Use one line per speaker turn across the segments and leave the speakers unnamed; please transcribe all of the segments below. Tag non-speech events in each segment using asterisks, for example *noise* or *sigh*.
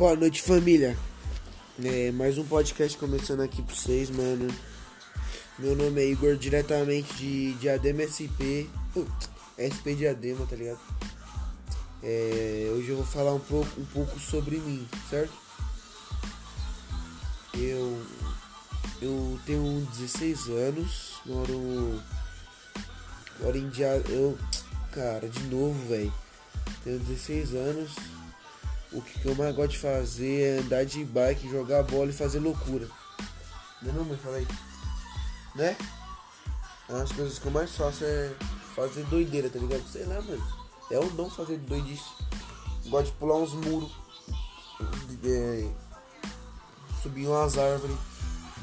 Boa noite, família. É, mais um podcast começando aqui pra vocês, mano. Meu nome é Igor, diretamente de Diadema SP. Uh, SP Diadema, tá ligado? É, hoje eu vou falar um pouco, um pouco sobre mim, certo? Eu, eu tenho 16 anos, moro, moro em Diadema. Eu, cara, de novo, velho. Tenho 16 anos. O que eu mais gosto de fazer é andar de bike, jogar bola e fazer loucura. Não é não, mãe? Fala aí. Né? Uma das coisas que eu mais faço é fazer doideira, tá ligado? Sei lá, mano. É o dom fazer doidice. Gosto de pular uns muros. É, subir umas árvores.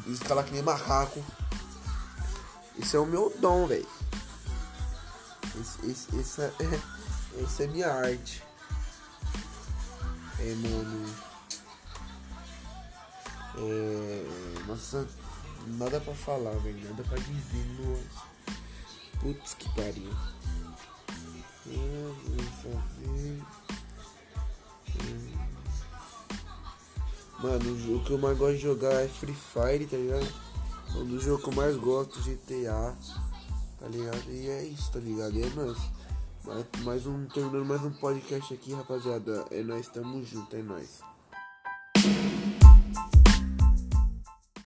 Escalar que nem macaco. Isso é o meu dom, velho. Esse, esse, esse, é, *laughs* essa é minha arte. É, mano. É. Nossa, nada pra falar, velho. Nada pra dizer, nossa. Putz, que pariu. É, vou fazer. Mano, o jogo que eu mais gosto de jogar é Free Fire, tá ligado? É um dos jogos que eu mais gosto, GTA, tá ligado? E é isso, tá ligado? E é nóis. Mais, um, terminando mais um podcast aqui, rapaziada. É nós, tamo junto, é nóis.